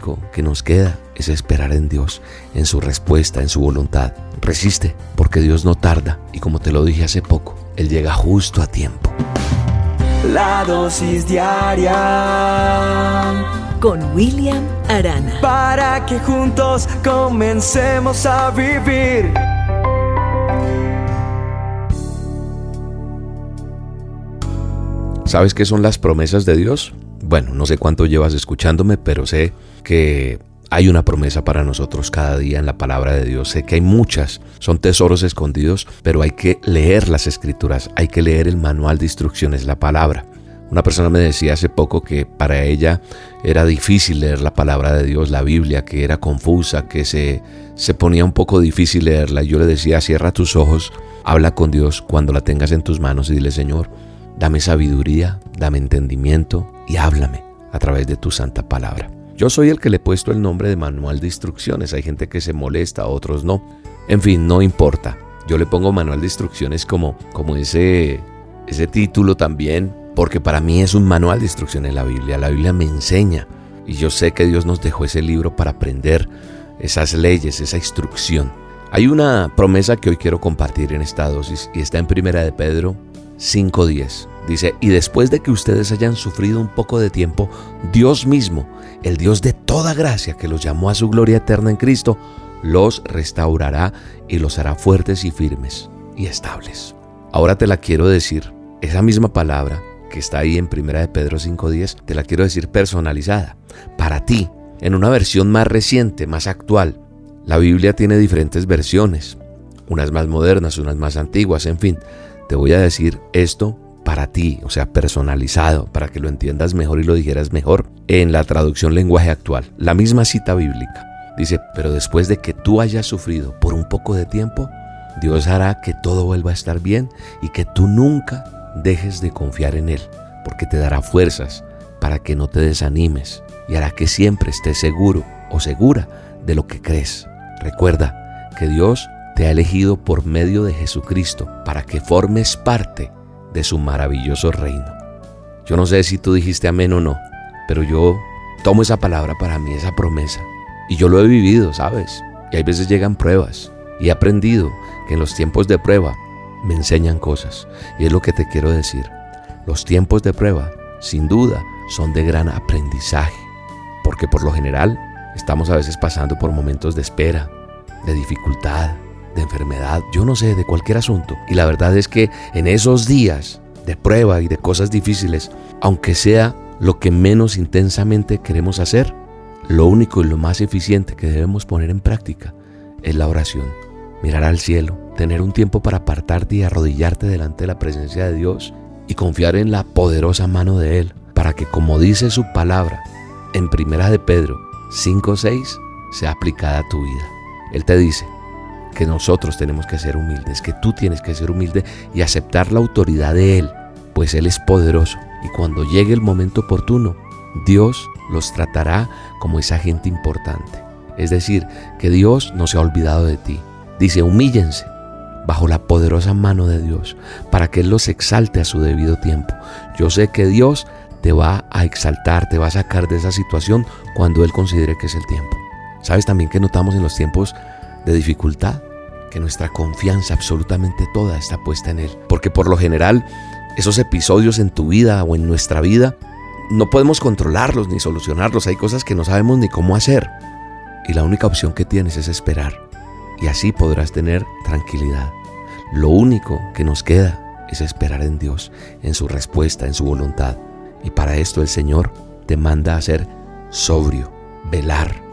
único que nos queda es esperar en Dios, en su respuesta, en su voluntad. Resiste, porque Dios no tarda y como te lo dije hace poco, Él llega justo a tiempo. La dosis diaria con William Arana. Para que juntos comencemos a vivir. ¿Sabes qué son las promesas de Dios? Bueno, no sé cuánto llevas escuchándome, pero sé que hay una promesa para nosotros cada día en la palabra de Dios. Sé que hay muchas, son tesoros escondidos, pero hay que leer las escrituras, hay que leer el manual de instrucciones, la palabra. Una persona me decía hace poco que para ella era difícil leer la palabra de Dios, la Biblia, que era confusa, que se, se ponía un poco difícil leerla. Yo le decía, cierra tus ojos, habla con Dios cuando la tengas en tus manos y dile, Señor, dame sabiduría, dame entendimiento y háblame a través de tu santa palabra. Yo soy el que le he puesto el nombre de manual de instrucciones. Hay gente que se molesta, otros no. En fin, no importa. Yo le pongo manual de instrucciones como, como ese, ese título también porque para mí es un manual de instrucción en la Biblia. La Biblia me enseña y yo sé que Dios nos dejó ese libro para aprender esas leyes, esa instrucción. Hay una promesa que hoy quiero compartir en esta dosis y está en Primera de Pedro 5:10. Dice, y después de que ustedes hayan sufrido un poco de tiempo, Dios mismo, el Dios de toda gracia que los llamó a su gloria eterna en Cristo, los restaurará y los hará fuertes y firmes y estables. Ahora te la quiero decir, esa misma palabra que está ahí en Primera de Pedro 5.10, te la quiero decir personalizada. Para ti, en una versión más reciente, más actual. La Biblia tiene diferentes versiones, unas más modernas, unas más antiguas, en fin. Te voy a decir esto para ti, o sea, personalizado, para que lo entiendas mejor y lo dijeras mejor en la traducción lenguaje actual. La misma cita bíblica. Dice, pero después de que tú hayas sufrido por un poco de tiempo, Dios hará que todo vuelva a estar bien y que tú nunca dejes de confiar en Él, porque te dará fuerzas para que no te desanimes y hará que siempre estés seguro o segura de lo que crees. Recuerda que Dios te ha elegido por medio de Jesucristo para que formes parte de su maravilloso reino. Yo no sé si tú dijiste amén o no, pero yo tomo esa palabra para mí, esa promesa. Y yo lo he vivido, ¿sabes? Y hay veces llegan pruebas. Y he aprendido que en los tiempos de prueba me enseñan cosas. Y es lo que te quiero decir. Los tiempos de prueba, sin duda, son de gran aprendizaje. Porque por lo general estamos a veces pasando por momentos de espera, de dificultad, de enfermedad, yo no sé, de cualquier asunto. Y la verdad es que en esos días de prueba y de cosas difíciles, aunque sea lo que menos intensamente queremos hacer, lo único y lo más eficiente que debemos poner en práctica es la oración mirar al cielo, tener un tiempo para apartarte y arrodillarte delante de la presencia de Dios y confiar en la poderosa mano de Él, para que como dice su palabra en Primera de Pedro 5:6 sea aplicada a tu vida. Él te dice que nosotros tenemos que ser humildes, que tú tienes que ser humilde y aceptar la autoridad de Él, pues Él es poderoso y cuando llegue el momento oportuno, Dios los tratará como esa gente importante. Es decir, que Dios no se ha olvidado de ti, Dice, humíllense bajo la poderosa mano de Dios para que Él los exalte a su debido tiempo. Yo sé que Dios te va a exaltar, te va a sacar de esa situación cuando Él considere que es el tiempo. ¿Sabes también que notamos en los tiempos de dificultad? Que nuestra confianza absolutamente toda está puesta en Él. Porque por lo general esos episodios en tu vida o en nuestra vida no podemos controlarlos ni solucionarlos. Hay cosas que no sabemos ni cómo hacer. Y la única opción que tienes es esperar y así podrás tener tranquilidad. Lo único que nos queda es esperar en Dios, en su respuesta, en su voluntad. Y para esto el Señor te manda a ser sobrio, velar.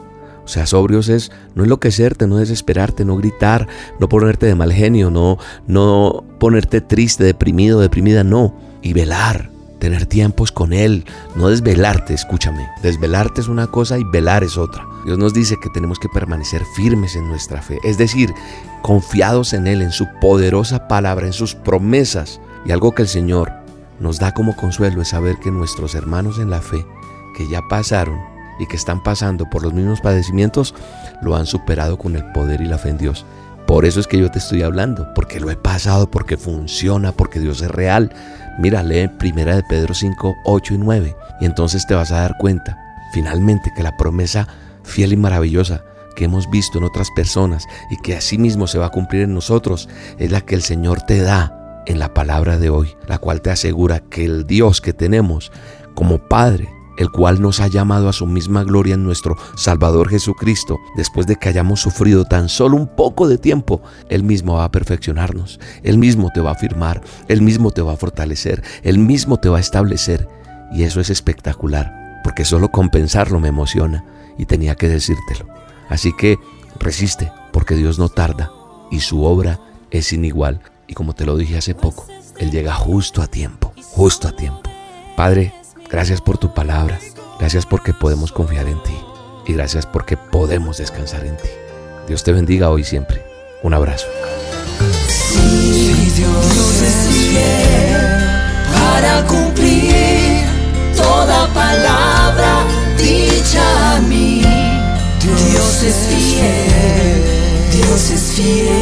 O sea, sobrios es no enloquecerte, no desesperarte, no gritar, no ponerte de mal genio, no, no ponerte triste, deprimido, deprimida, no. Y velar, tener tiempos con Él, no desvelarte, escúchame. Desvelarte es una cosa y velar es otra. Dios nos dice que tenemos que permanecer firmes en nuestra fe, es decir, confiados en Él, en su poderosa palabra, en sus promesas. Y algo que el Señor nos da como consuelo es saber que nuestros hermanos en la fe, que ya pasaron y que están pasando por los mismos padecimientos, lo han superado con el poder y la fe en Dios. Por eso es que yo te estoy hablando, porque lo he pasado, porque funciona, porque Dios es real. Mira, lee primera de Pedro 5, 8 y 9 y entonces te vas a dar cuenta finalmente que la promesa fiel y maravillosa que hemos visto en otras personas y que asimismo se va a cumplir en nosotros es la que el Señor te da en la palabra de hoy, la cual te asegura que el Dios que tenemos como Padre, el cual nos ha llamado a su misma gloria en nuestro Salvador Jesucristo, después de que hayamos sufrido tan solo un poco de tiempo, Él mismo va a perfeccionarnos, Él mismo te va a afirmar, Él mismo te va a fortalecer, Él mismo te va a establecer. Y eso es espectacular, porque solo compensarlo me emociona y tenía que decírtelo. Así que resiste, porque Dios no tarda y su obra es inigual. Y como te lo dije hace poco, Él llega justo a tiempo, justo a tiempo. Padre, gracias por tu palabra, gracias porque podemos confiar en ti y gracias porque podemos descansar en ti. Dios te bendiga hoy y siempre. Un abrazo. Si Dios es fiel para cumplir toda palabra dicha a mí. Dios es fiel, Dios es fiel.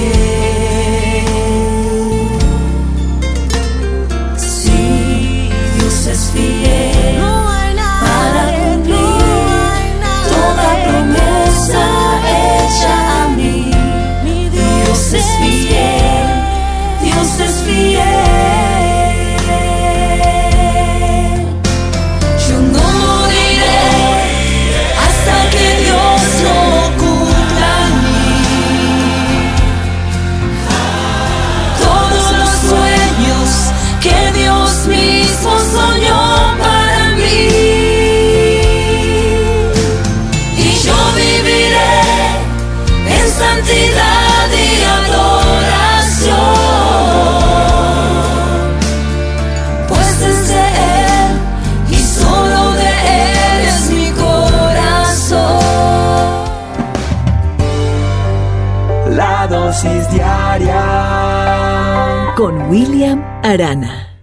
Con William Arana.